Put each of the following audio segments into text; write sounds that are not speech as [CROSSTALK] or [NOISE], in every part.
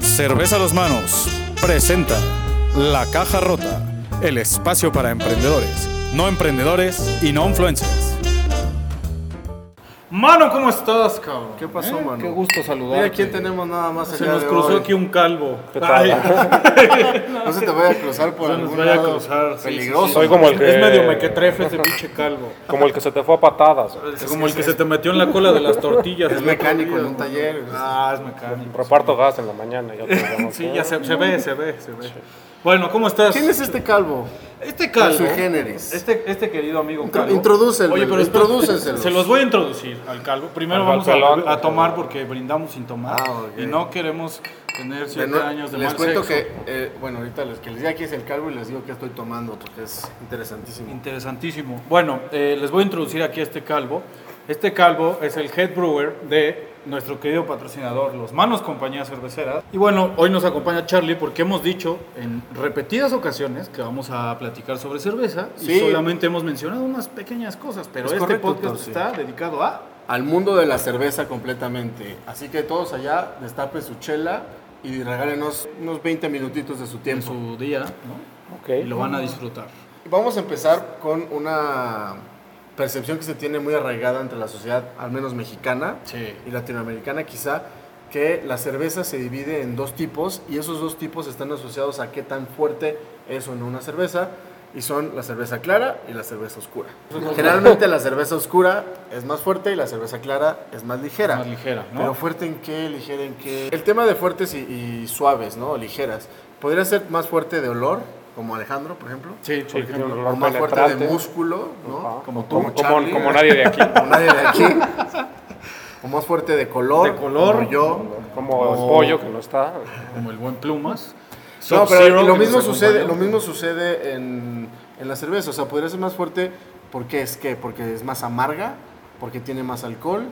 Cerveza a los manos presenta La Caja Rota, el espacio para emprendedores, no emprendedores y no influencers. Mano, ¿cómo estás, cabrón? ¿Qué pasó, ¿Eh? mano? Qué gusto saludarte. Mira, ¿quién tenemos nada más Se allá nos de cruzó hoy? aquí un calvo. ¿Qué tal? Ay, [LAUGHS] No se te vaya a cruzar por se nos vaya a cruzar. peligroso. sí, sí. Soy como el que- Es medio mequetrefe ese pinche calvo. Como el que se te fue a patadas. Es como el que se te metió en la cola de las tortillas. [LAUGHS] Es mecánico en un taller. Ah, es mecánico. Reparto gas en la mañana. Ya [LAUGHS] Sí, ya se, se ve, se ve, se ve. Bueno, ¿cómo estás? ¿Quién es este calvo? Este calvo. Sui generis. Este, este querido amigo calvo. introdúcelo, Oye, pero espera, introdúceselos. Se los voy a introducir al calvo. Primero Al vamos a, tomar porque brindamos sin tomar. Ah, ok. Y no queremos tener siete años de les mal cuento sexo. que, eh, bueno, ahorita les, que les diga aquí es el calvo y les digo que estoy tomando porque es interesantísimo. Interesantísimo. Bueno, eh, les voy a introducir aquí a este calvo. Este calvo es el head brewer de nuestro querido patrocinador, Los Manos Compañía Cervecera. Y bueno, hoy nos acompaña Charlie porque hemos dicho en repetidas ocasiones que vamos a platicar sobre cerveza y Sí. solamente hemos mencionado unas pequeñas cosas, pero Es este correcto, podcast está dedicado a... Al mundo de la cerveza completamente. Así que todos allá destapen su chela y regálenos unos 20 minutitos de su en tiempo. su día, ¿no? Ok. Y lo van a disfrutar. Vamos a empezar con una percepción que se tiene muy arraigada entre la sociedad, al menos mexicana Sí. y latinoamericana quizá, que la cerveza se divide en dos tipos y esos dos tipos están asociados a qué tan fuerte es o no una cerveza y son la cerveza clara y la cerveza oscura. Generalmente [LAUGHS] la cerveza oscura es más fuerte y la cerveza clara es más ligera. Más ligera, ¿no? Pero fuerte en qué, ligera en qué. El tema de fuertes y, y suaves, ¿no? Ligeras. Podría ser más fuerte de olor, como Alejandro, por ejemplo. Sí, por Sí, un olor más fuerte de músculo, ¿no? Como tú. Como, como, Charlie. como nadie de aquí. Como nadie de aquí. O más fuerte de color. De color. Como yo. Como el pollo que no está. Como el buen Plumas. No, Sub-Zero, pero lo mismo sucede, acompañó. lo mismo sucede en, en la cerveza. O sea, podría ser más fuerte porque es que, porque es más amarga, porque tiene más alcohol,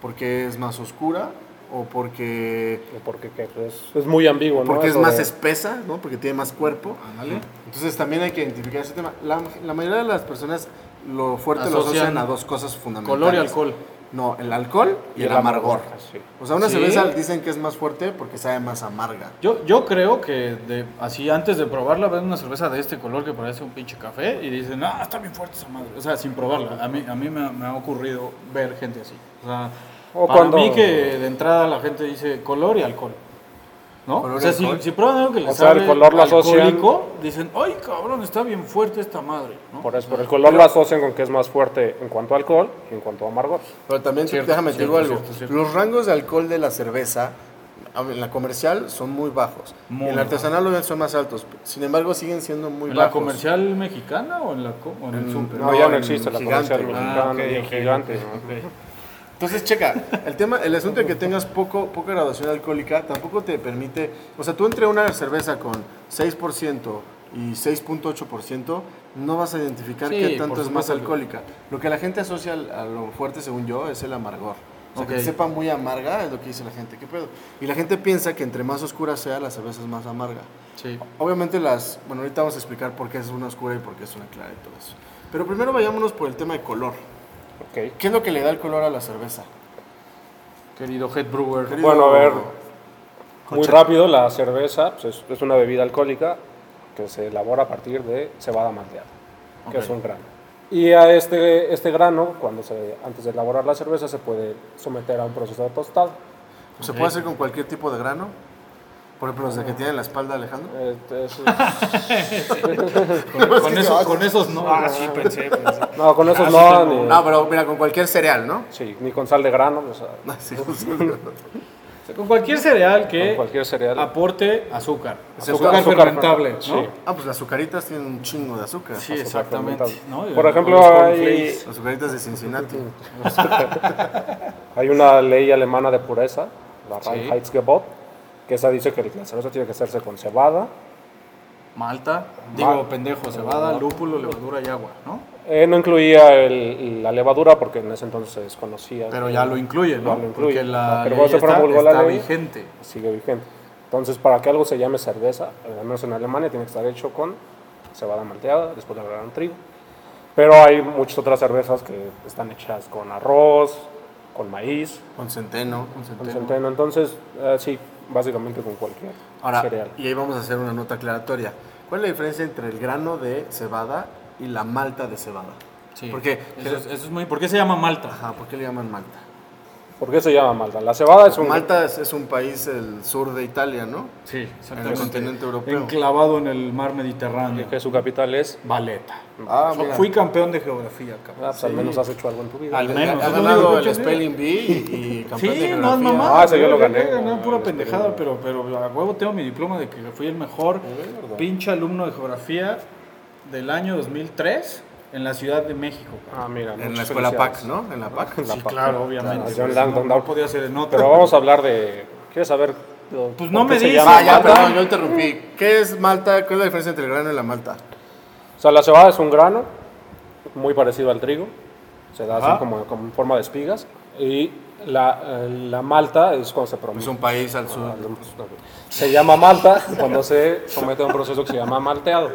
porque es más oscura, o porque, Porque ¿qué? Pues, es muy ambiguo, ¿no? porque es más de- espesa, ¿no? Porque tiene más cuerpo. Ándale. Entonces también hay que identificar ese tema. La, la mayoría de las personas lo fuerte lo Asocian asocian a dos cosas fundamentales. Color y alcohol. No, el alcohol y, el, amargor. Sí. O sea, una ¿Sí? cerveza dicen que es más fuerte porque sabe más amarga. Yo, yo creo que de, así antes de probarla ven una cerveza de este color que parece un pinche café y dicen, ah, está bien fuerte esa madre. O sea, sin probarla. A mí, a mí me, me ha ocurrido ver gente así. O sea, O para cuando- mí que de entrada la gente dice color y alcohol. ¿No? Color o y sea, si, si prueban algo que les O sea, el color lo asocian- dicen, ay, cabrón, está bien fuerte esta madre. ¿no? Por eso, por el color lo asocian con que es más fuerte en cuanto a alcohol y en cuanto a amargor. Pero también, Cierto, déjame te digo algo. cierto, cierto. Los rangos de alcohol de la cerveza en la comercial son muy bajos. Muy en la artesanal obviamente son más altos. Sin embargo, siguen siendo muy ¿En la bajos. comercial mexicana o en, la, o en el En- súper? No, No, ya no en existe la gigante. comercial Ah, mexicana, ok, bien ok, gigante. ok, ¿no? ok. Entonces, checa, el tema, el asunto de que tengas poco, poca graduación alcohólica tampoco te permite, o sea, tú entre una cerveza con 6% y 6.8% no vas a identificar Sí, qué tanto es más alcohólica. Lo que la gente asocia a lo fuerte, según yo, es el amargor. O sea, que sepa muy amarga es lo que dice la gente. ¿Qué pedo? Y la gente piensa que entre más oscura sea, la cerveza es más amarga. Sí. Obviamente las, bueno, ahorita vamos a explicar por qué es una oscura y por qué es una clara y todo eso. Pero primero vayámonos por el tema de color. Ok. ¿Qué es lo que le da el color a la cerveza? Querido head brewer. Querido- Bueno, a ver, muy Concha. rápido, la cerveza pues, es, es una bebida alcohólica que se elabora a partir de cebada malteada, que Ok. es un grano. Y a este, este grano, cuando se, antes de elaborar la cerveza, se puede someter a un proceso de tostado. ¿Se Ok. puede hacer con cualquier tipo de grano? Por ejemplo, los de que tienen la espalda, Alejandro. Este, es- [LAUGHS] Con, con esos, con esos no. Ah, sí, pensé, pensé. no, con esos Ah, no, sí, ni, No, pero mira, con cualquier cereal, ¿no? sí, ni con sal de grano, o sea, [LAUGHS] Sí, sí. Con cualquier cereal con que cualquier cereal. aporte azúcar. Es Azúcar, azúcar, fermentable, ¿no? sí. Ah, pues las azucaritas tienen un chingo de azúcar. Sí, Azúcar exactamente. ¿no? Por ejemplo, los hay-. Las azucaritas de Cincinnati. [LAUGHS] Hay una ley alemana de pureza, la Sí. Reinheitsgebot, que esa dice que la cerveza tiene que hacerse con cebada. Malta, digo, pendejo, cebada, lúpulo, levadura y agua, ¿no? Eh, no incluía el- la levadura porque en ese entonces se desconocía. Pero ya lo incluye, ¿no? Ya lo incluye. Porque la Pero ley está, promulgó la está ley- vigente. Sigue vigente. Entonces, para que algo se llame cerveza, al menos en Alemania, tiene que estar hecho con cebada malteada, después le agregaron trigo. Pero hay muchas otras cervezas que están hechas con arroz, con maíz, Con centeno. Con con centeno. centeno. Entonces, eh, sí, básicamente con cualquier Ahora, cereal. y ahí vamos a hacer una nota aclaratoria. ¿Cuál es la diferencia entre el grano de cebada y la malta de cebada? Sí. Porque, Eso es, eso es muy... ¿Por qué se llama Malta? ajá, ¿por qué le llaman malta? ¿Por qué se llama Malta? La cebada es un... Malta es, es un país del sur de Italia, ¿no? Sí, En el continente europeo. Enclavado en el mar Mediterráneo. que su capital es... Valeta. Ah, mira. Fui campeón de geografía, cabrón. Ah, pues al menos has hecho algo en tu vida. Al menos. Ha es lo único ganado el Spelling Bee y, y campeón de Sí, no es geografía. mamá. Ah, ese yo lo gané. Gané pura Ah, pendejada, pero, pero a huevo tengo mi diploma de que fui el mejor pinche alumno de geografía del año 2003 en la Ciudad de México. Ah, mira. En la escuela. PAC, ¿no? En la PAC. La Sí, PAC. claro, obviamente. Claro, pues, John no- Langdon, no, no. podía ser en otra. Pero vamos a hablar de... ¿Quieres saber? Pues no me digas. Ah, ya, Malta? perdón, yo interrumpí. ¿Qué es malta? ¿Cuál es la diferencia entre el grano y la malta? O sea, la cebada es un grano muy parecido al trigo. Se da Ajá. así como, como en forma de espigas. Y la, eh, la malta es cuando se Es promete. un país al sur. Se llama malta cuando se somete a un proceso que se llama malteado.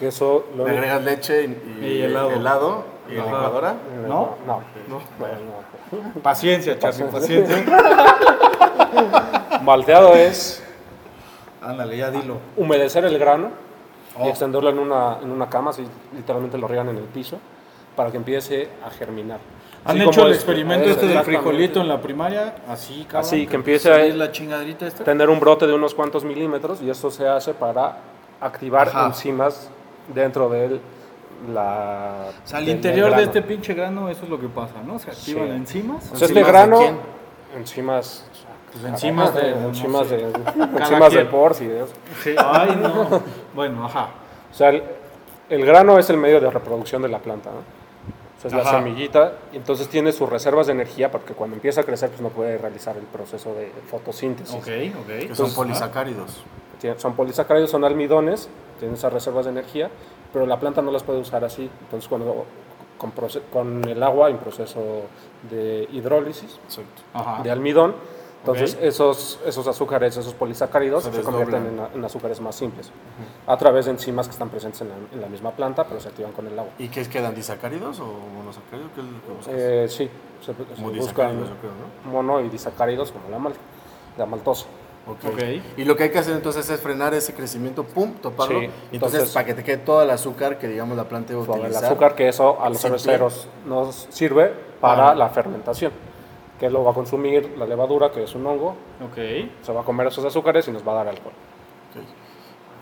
Que eso lo... Le agregas leche y, Y helado. y Ajá. licuadora. ¿No? No. Bueno, no. Paciencia, Charly, paciencia. [LAUGHS] Malteado es Ándale, ya dilo. humedecer el grano y Oh. extenderlo en una, en una cama, así literalmente lo riegan en el piso, para que empiece a germinar. ¿Han Así hecho el experimento es este del frijolito en la primaria? Así, cabrón. Así, que empiece a- ¿Sí es la chingadrita esta? Tener un brote de unos cuantos milímetros y esto se hace para activar Ajá. enzimas dentro de la... O sea, al interior de este pinche grano, eso es lo que pasa, ¿no? Se activan Sí. enzimas. O sea, este ¿Enzimas de grano... Enzimas... Pues enzimas de- Enzimas de... Enzimas de eso. Sí, Ay, no. Bueno, ajá. O sea, el, el grano es el medio de reproducción de la planta, ¿no? O sea, es la semillita, y entonces tiene sus reservas de energía porque cuando empieza a crecer pues no puede realizar el proceso de fotosíntesis. Ok, Que ok. son polisacáridos. Tiene- Son polisacáridos, son almidones, tienen esas reservas de energía, pero la planta no las puede usar así. Entonces, cuando con, con el agua en proceso de hidrólisis Exacto. De almidón, entonces Ok. esos, esos azúcares, esos polisacáridos Se se, convierten en, en azúcares más simples a través de enzimas que están presentes en la, en la misma planta, pero se activan con el agua. ¿Y qué quedan? ¿Disacáridos o monosacáridos? ¿Qué es lo que buscas? Eh, sí, se, se Como buscan yo creo, ¿no? mono y disacáridos como la, mal, la maltosa. Ok. Ok. Y lo que hay que hacer entonces es frenar ese crecimiento, pum, toparlo. Sí, entonces, entonces- para que te quede todo el azúcar que digamos la planta iba a Suave, el utilizar. azúcar que eso a los cerveceros nos sirve para Ah. la fermentación, que lo va a consumir la levadura, que es un hongo, Ok. se va a comer esos azúcares y nos va a dar alcohol. Ok.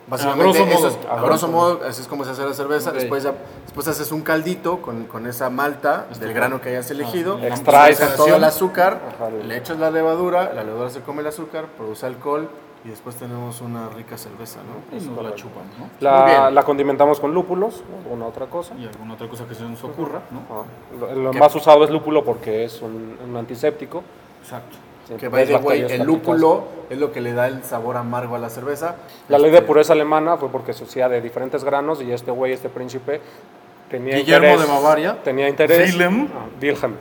Básicamente, A grosso modo. es- a grosso modo, así es como se hace la cerveza. Ok. Después, ya, después haces un caldito con, con esa malta del grano que hayas elegido. Ah, extraes todo el azúcar, Ajá. le echas la levadura, la levadura se come el azúcar, produce alcohol y después tenemos una rica cerveza, ¿no? Y nos la chupan, ¿no? Muy La, bien. la condimentamos con lúpulos o alguna otra cosa. Y alguna otra cosa que se nos ocurra, ¿no? Ah, Lo, lo más usado es lúpulo porque es un, un antiséptico. Exacto. Sí, Que by the way, el lúpulo es lo que le da el sabor amargo a la cerveza. La ley de Este, pureza alemana fue porque se hacía de diferentes granos y este güey, este príncipe, tenía Guillermo interés. de Bavaria. Tenía interés. Wilhelm. Ah, Wilhelm.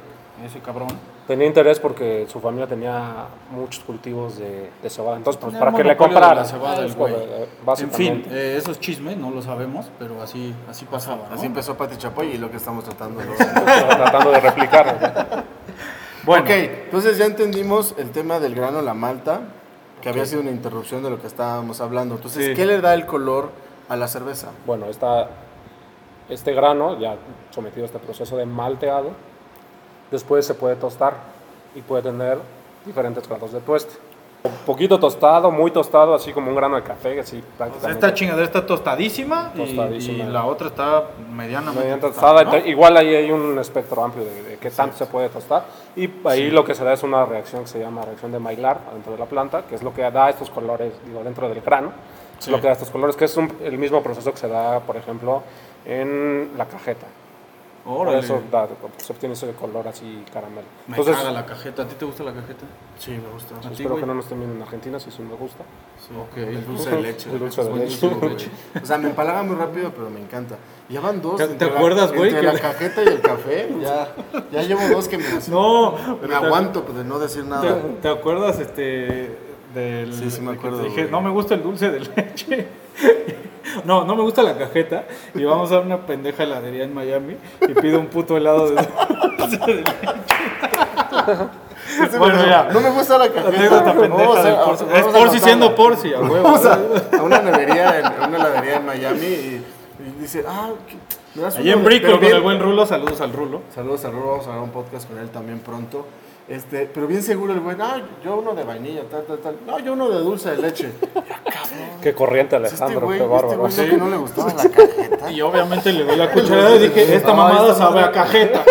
Ese cabrón. Tenía interés porque su familia tenía muchos cultivos de, de cebada. Entonces, pues, para que le comprara. la cebada, el güey. eh, En fin, eh, eso es chisme, no lo sabemos, pero así, así pasaba, ¿no? Así empezó Pati Chapoy y lo que estamos tratando de [LAUGHS] tratando de replicar. Bueno, Ok, entonces ya entendimos el tema del grano, la malta, que había sido una interrupción de lo que estábamos hablando. Entonces, Sí. ¿qué le da el color a la cerveza? Bueno, esta, este grano, ya sometido a este proceso de malteado, después se puede tostar y puede tener diferentes grados de tueste. Un poquito tostado, muy tostado, así como un grano de café, así prácticamente. esta chingadera está tostadísima, y- Tostadísima. Y, la otra está medianamente Medio tostada, ¿no? igual ahí hay un espectro amplio de, de qué tanto se puede tostar y ahí lo que se da es una reacción que se llama reacción de Maillard dentro de la planta, que es lo que da estos colores, digo, dentro del grano, Sí. lo que da estos colores, que es un- el mismo proceso que se da, por ejemplo, en la cajeta. Por eso da- se obtiene ese color así caramelo. Me Entonces, caga la cajeta. ¿A ti te gusta la cajeta? Sí, me gusta. ¿A ti, espero güey? que no nos estén viendo en Argentina, si sí me gusta. Sí. Ok. El dulce de leche. El dulce de leche. [LAUGHS] O sea, me empalaga muy rápido, pero me encanta. Ya van dos. ¿Te- entre te la- acuerdas, güey, Entre que la cajeta y el café, [LAUGHS] ya, ya llevo dos que me, No, me pero te- aguanto pues, de no decir ¿Te, nada. te acuerdas este del Sí, sí me te acuerdo, dije, no me gusta el dulce de leche. No, no me gusta la cajeta y vamos a una pendeja heladería en Miami y pido un puto helado de dulce de leche. Bueno, no, ya. no me gusta la cajeta. Es siendo Porci, a huevo. A, a una nevería, en, una heladería en Miami y, y dice, ah, ¿qué- me das Allí en pero con el buen Rulo, saludos al Rulo. Saludos a Rulo, vamos a grabar un podcast con él también pronto. Este, pero bien seguro el güey, ah, yo uno de vainilla, tal, tal, tal. No, yo uno de dulce de leche. [LAUGHS] Qué corriente, Este Alejandro, güey, qué este bárbaro. güey no no le gustaba la [LAUGHS] cajeta. Y obviamente le doy la [LAUGHS] cucharada y dije, esta No, mamada esta sabe a cajeta.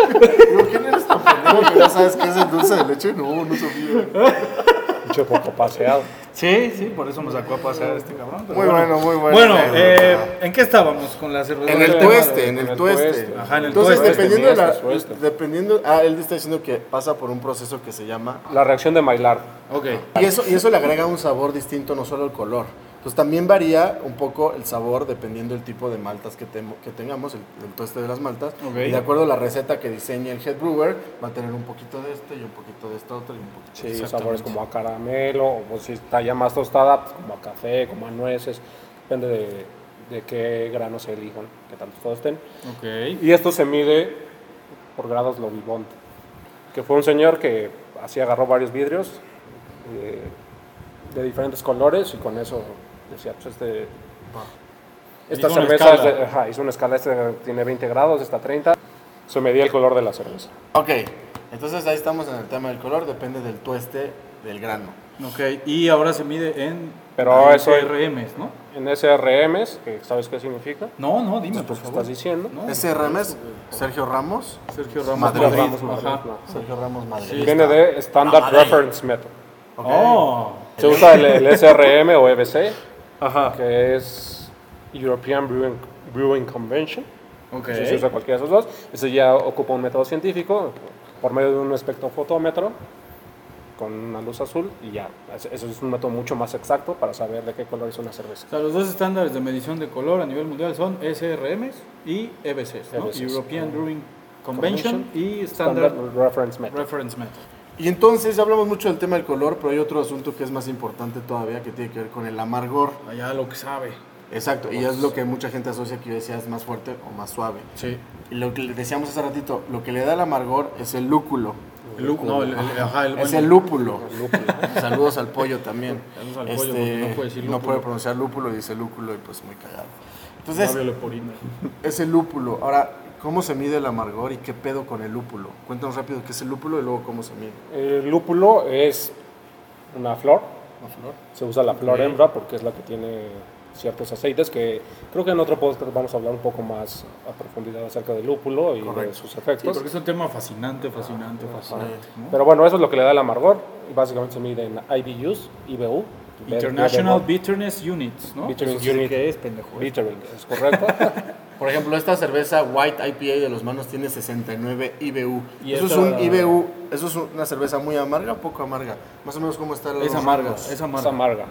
Digo, ¿quién eres tan pendejo que ya sabes qué es el dulce de leche? No, no sabía. Pinche poco paseado. [LAUGHS] Sí, sí, por eso me sacó a pasear este cabrón. pero Muy bueno, muy bueno. Bueno, eh, ¿en qué estábamos con la cerveza? En el tueste, en el el tueste. tueste. Ajá, en el Entonces, tueste, dependiendo de la. Dependiendo. Ah, él está diciendo que pasa por un proceso que se llama. La reacción de Maillard. Ok. Y eso, y eso le agrega un sabor distinto, no solo el color. Entonces también varía un poco el sabor dependiendo del tipo de maltas que, temo- que tengamos, el, el de las maltas. Ok. Y de acuerdo a la receta que diseñe el head brewer, va a tener un poquito de este y un poquito de este otro y un poquito Sí, de sabores como a caramelo, o pues, si está ya más tostada, pues, como a café, como a nueces. Depende de, de qué granos se elijan, que tantos tosten. Ok. Y esto se mide por grados Lovibond, que fue un señor que así agarró varios vidrios eh, de diferentes colores y con eso decía, pues este... Esta cerveza es de- ajá, hizo una escala, este tiene 20 grados, esta 30. Se medía el color de la cerveza. Ok, entonces ahí estamos en el tema del color, depende del tueste del grano. Ok, y ahora se mide en Pero eso- RMs, ¿no? En SRMs, que ¿sabes qué significa? No, no, dime, por Pues, ¿qué favor. estás diciendo? No, SRM es Sergio Ramos. Sergio Ramos Madrid. Madrid. Ramos Madrid, Ajá. no. Sergio Ramos Madrid. Viene de Standard Madrid. Reference Method. Oh, Se usa el, el SRM o EBC, ajá. que es European Brewing, Brewing Convention. Ok. Si se usa cualquiera de esos dos. Ese ya ocupa un método científico por medio de un espectrofotómetro con una luz azul y ya. Eso es un método mucho más exacto para saber de qué color es una cerveza. O sea, los dos estándares de medición de color a nivel mundial son SRMs y EBCs, ¿no? EBCs. European Brewing Convention y Standard Standard Reference Method. Reference Method. Y entonces ya hablamos mucho del tema del color, pero hay otro asunto que es más importante todavía que tiene que ver con el amargor. Allá lo que sabe. Exacto, y es lo que mucha gente asocia que yo decía es más fuerte o más suave. Sí. Y lo que le decíamos hace ratito, lo que le da el amargor es el lúculo. El, lú- no, el, el- ajá, el Es el lúpulo. [LAUGHS] Saludos al pollo también. Saludos al pollo, porque no puede decir no lúpulo. puede pronunciar lúpulo y dice lúculo y pues muy cagado. Entonces, es el lúpulo. Ahora, ¿cómo se mide el amargor y qué pedo con el lúpulo? Cuéntanos rápido qué es el lúpulo y luego cómo se mide. El lúpulo es una flor. ¿La flor? Se usa la flor Ok. hembra porque es la que tiene ciertos aceites que creo que en otro podcast vamos a hablar un poco más a profundidad acerca del lúpulo y de Correcto. sus Sí, efectos. porque es un tema fascinante, fascinante, fascinante. ¿no? Pero bueno, eso es lo que le da el amargor. Y básicamente se mide en IBUs, IBU. International Bitterness Units, ¿no? Bitterness sí Unit. que es, pendejo. Bittering, es correcto. [LAUGHS] Por ejemplo, esta cerveza White IPA de los manos tiene 69 IBU. Y eso esta- es un IBU, eso es una cerveza muy amarga o poco amarga. Más o menos cómo está Es los amarga, es es amarga.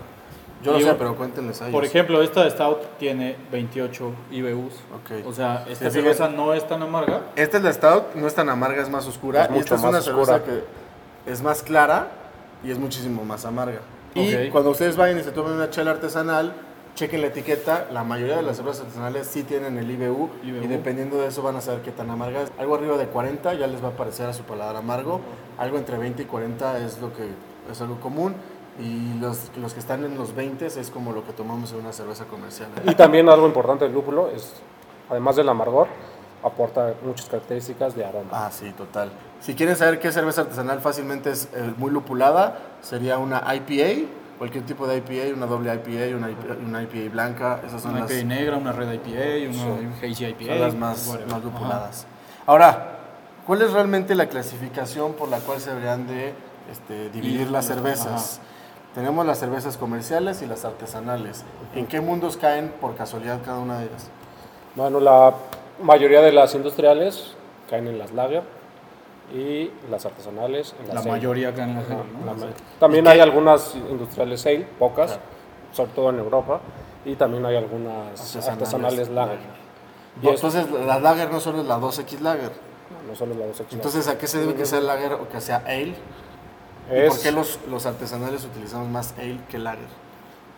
Yo lo Y sé, pero cuéntenles a ellos. Por ejemplo, esta Stout tiene 28 IBUs. Ok. O sea, esta Sí, sí, cerveza no es tan amarga. Esta es la Stout, no es tan amarga, es más oscura. Es y esta es una oscura. cerveza que es más clara y es muchísimo más amarga. Y Ok. cuando ustedes vayan y se tomen una chela artesanal, chequen la etiqueta. La mayoría de las cervezas artesanales sí tienen el IBU, IBU. y dependiendo de eso van a saber qué tan amarga es. Algo arriba de 40 ya les va a parecer a su paladar amargo. Algo entre 20 y 40 es lo que es algo común. Y los, los que están en los 20 es como lo que tomamos en una cerveza comercial. Y también algo importante del lúpulo es, además del amargor, aporta muchas características de aroma. Ah, sí, total. Si quieren saber qué cerveza artesanal fácilmente es eh, muy lupulada, sería una IPA, cualquier tipo de IPA, una doble IPA, una IPA, una IPA blanca, esas son Una las, IPA negra, una red IPA, una hazy IPA. son las más, whatever. más Ajá. lupuladas. Ahora, ¿cuál es realmente la clasificación por la cual se deberían de este, dividir las cervezas? Tenemos las cervezas comerciales y las artesanales. ¿En qué mundos caen por casualidad cada una de ellas? Bueno, la mayoría de las industriales caen en las lager y las artesanales en La ale. mayoría acá en la Ajá, ¿no? la ma- También hay algunas industriales ale, pocas, sobre todo en Europa, y también hay algunas artesanales, lager. Y No, es- entonces, la lager no solo es la 2X lager. no solo la 2X. Entonces, ¿a qué se debe que sea lager o que sea ale? ¿Y es, por qué los, los artesanales utilizamos más ale que lager?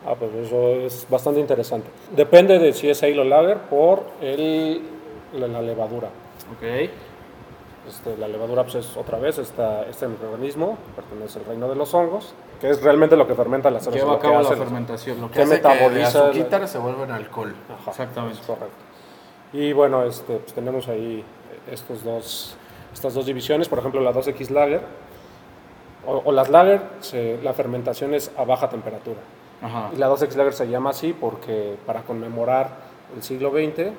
Ah, pues eso es bastante interesante. Depende de si es ale o lager por el, la, la levadura. Ok. Este, la levadura pues, es otra vez esta, este microorganismo, pertenece al reino de los hongos, que es realmente lo que fermenta la cerveza. Lleva a que cabo la hace- fermentación. Lo que ¿Qué hace que metaboliza de la- se vuelve en alcohol. Ajá, Exactamente. correcto. Y bueno, este, pues tenemos ahí estos dos, estas dos divisiones, por ejemplo la 2X Lager, o, o las Lager, se- la fermentación es a baja temperatura. Ajá. Y la 2X Lager se llama así porque para conmemorar el siglo XX,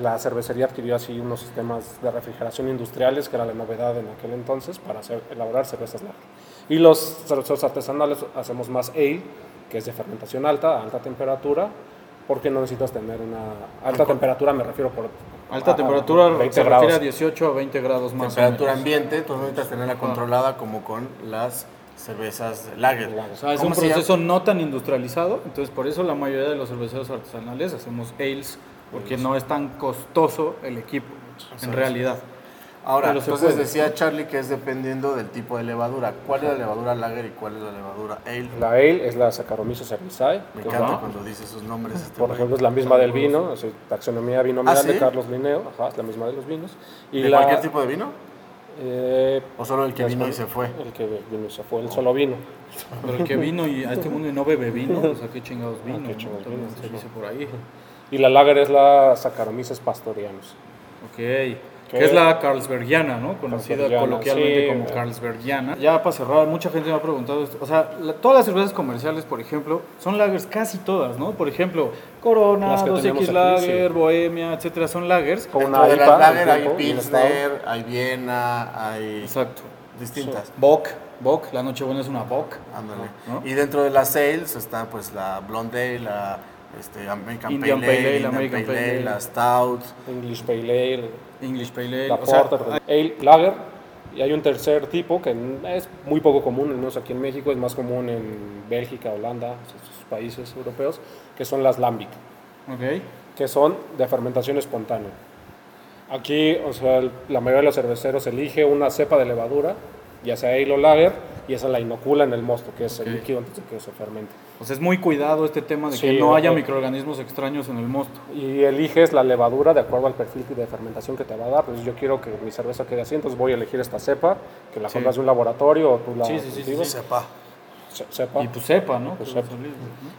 la cervecería adquirió así unos sistemas de refrigeración industriales, que era la novedad en aquel entonces, para hacer, elaborar cervezas lager. Y los cerveceros artesanales hacemos más ale, que es de fermentación alta, a alta temperatura, porque no necesitas tener una alta temperatura, me refiero por Alta a- a temperatura 20 se grados. refiere a 18 a 20 grados más. o Temperatura menos. ambiente, tú necesitas tenerla controlada como con las cervezas lager. Lager. O sea, es ¿Cómo un proceso no tan industrializado, entonces por eso la mayoría de los cerveceros artesanales hacemos ales, porque no es tan costoso el equipo, en realidad. Ahora, entonces decía Charlie que es dependiendo del tipo de levadura. ¿Cuál es la levadura lager y cuál es la levadura ale? La ale es la Saccharomyces cerevisiae, Me encanta cuando dice sus nombres. este por ejemplo, es la misma del vino, es taxonomía binominal ¿Ah, sí? de Carlos Linneo, ajá, es la misma de los vinos. Y ¿De la, cualquier tipo de vino? eh, ¿O solo el que vino y se fue? El que vino y se fue, el solo vino. Pero el que vino y a este mundo y no bebe vino, o sea, qué chingados vino, qué ¿no? chingados vino, se dice por ahí. Y la lager es la Saccharomyces pastorianus. Ok. Que es la Carlsbergiana, ¿no? Conocida coloquialmente sí. como Carlsbergiana. Ya para cerrar, mucha gente me ha preguntado esto. O sea, la- todas las cervezas comerciales, por ejemplo, son lagers casi todas, ¿no? Por ejemplo, Corona, Las que 2X tenemos aquí, Lager, sí. Bohemia, etcétera, son lagers. Con una de IPA, las lager hay Pilsner, hay Viena, hay Exacto. distintas. Bock, Bock, la Nochebuena es una Bock. Ándale. ¿no? Y dentro de las sales está pues la Blonde la este, American Indian Pale Ale, American Pale Ale, la Stout. English Pale Ale, English Pale Ale. la o sea, Porter, Ale, Lager. Y hay un tercer tipo que es muy poco común, al menos aquí en México, es más común en Bélgica, Holanda, esos países europeos, que son las Lambic. ok. que son de fermentación espontánea. Aquí, o sea, la mayoría de los cerveceros elige una cepa de levadura, ya sea ale o lager, y esa la inocula en el mosto, que es Ok. el líquido antes de que se fermente. O sea, es muy cuidado este tema de que no haya microorganismos extraños en el mosto. Y eliges la levadura de acuerdo al perfil de fermentación que te va a dar. Pues yo quiero que mi cerveza quede así, entonces voy a elegir esta cepa, que la Sí. compras de un laboratorio o tú la Sí, sí, sí, sí, cultivas. Sepa. Cepa. Y pues sepa, ¿no? Pues Pues sepa.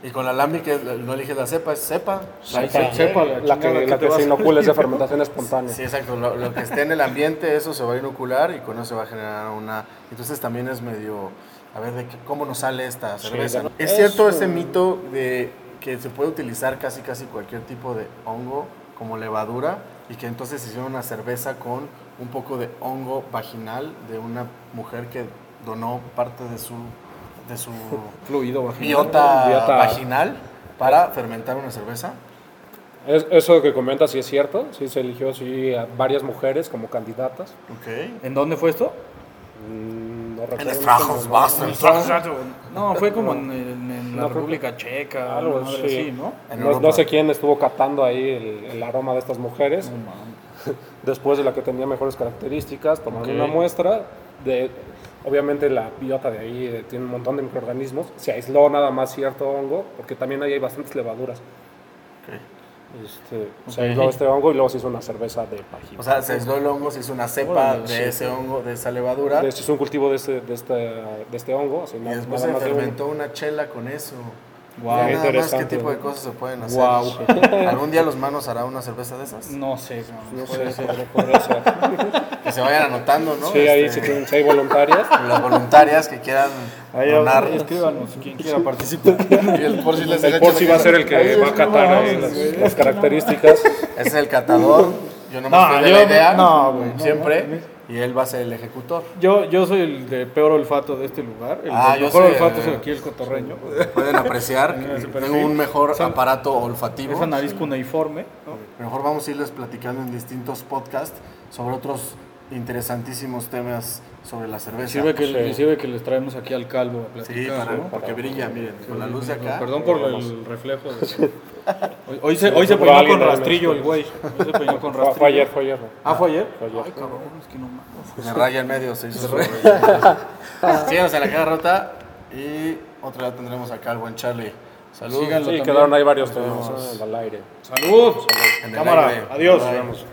Y con la que no eliges la cepa, es cepa. La Cepa. cepa, la que, ¿qué la que se inocula es de fermentación espontánea. Sí, exacto. Lo, lo que esté en el ambiente, eso se va a inocular y con eso se va a generar una... Entonces también es medio... A ver, de qué- ¿cómo nos sale esta Sí, cerveza? ¿Es cierto es ese mito de que se puede utilizar casi casi cualquier tipo de hongo como levadura y que entonces hicieron una cerveza con un poco de hongo vaginal de una mujer que donó parte de su, de su Fluido vaginal. biota, Biota. vaginal para fermentar una cerveza? Es- eso que comentas sí es cierto, sí se eligió sí, a varias mujeres como candidatas. Ok. ¿En dónde fue esto? Mm, no En recuerdo Strachos, cómo- Boston. No, fue como en, en- en la No, República Checa, Algo así. así, ¿no? En No, no sé quién estuvo catando ahí el, el aroma de estas mujeres. Después de la que tenía mejores características, tomaron Ok. una muestra de. Obviamente la biota de ahí eh, tiene un montón de microorganismos. Se aisló nada más cierto hongo, porque también ahí hay bastantes levaduras. Este, Se Ok. aisló este hongo y luego se hizo una cerveza de página. O sea, se aisló el hongo, se hizo una cepa de sí. ese hongo, de esa levadura. de hecho, hizo un cultivo de este, de este, de este hongo. Así, Y después se fermentó una chela con eso. Qué nada más qué tipo de cosas se pueden hacer. Guau. [LAUGHS] ¿Algún día los manos hará una cerveza de esas? No sé, no, No puede sé, ser. podría- ser. [LAUGHS] Que se vayan anotando, ¿no? Sí, ahí Este, sí tienen- sí hay voluntarias. [LAUGHS] Las voluntarias que quieran Ahí donar. escríbanos quien quiera participar. Y el por si les El por si va a ser el que va a catar ahí las, las características. Ese es el catador. Yo no me No, estoy de yo la no- idea. no, güey, no, Siempre. no. Y él va a ser el ejecutor. Yo, yo soy el de peor olfato de este lugar. El Ah, de yo mejor soy, olfato eh, es aquí el cotorreño. Pueden apreciar [LAUGHS] que tengo un mejor aparato olfativo. Esa nariz cuneiforme. ¿no? Mejor vamos a irles platicando en distintos podcasts sobre otros interesantísimos temas sobre la cerveza. Sirve que, Sí. sirve que les traemos aquí al calvo a Sí, platicar. para, ¿no? porque brilla, miren, con la luz de acá. Perdón por el reflejo. de- [LAUGHS] Hoy, hoy se, hoy se peinó con rastrillo el güey. Hoy se peinó con [LAUGHS] Fue, rastrillo. fue ayer, fue ayer. Ah, ¿fue ayer? Fue ayer. Ay, cabrón, es que no mames. Me raya en medio, se hizo. Síganos en la cara rota y otro día tendremos acá al buen Charlie. Salud. Síganlo. Sí, también. quedaron ahí varios. ¿eh? al aire. Salud. El Cámara. aire. Adiós. Nos vemos.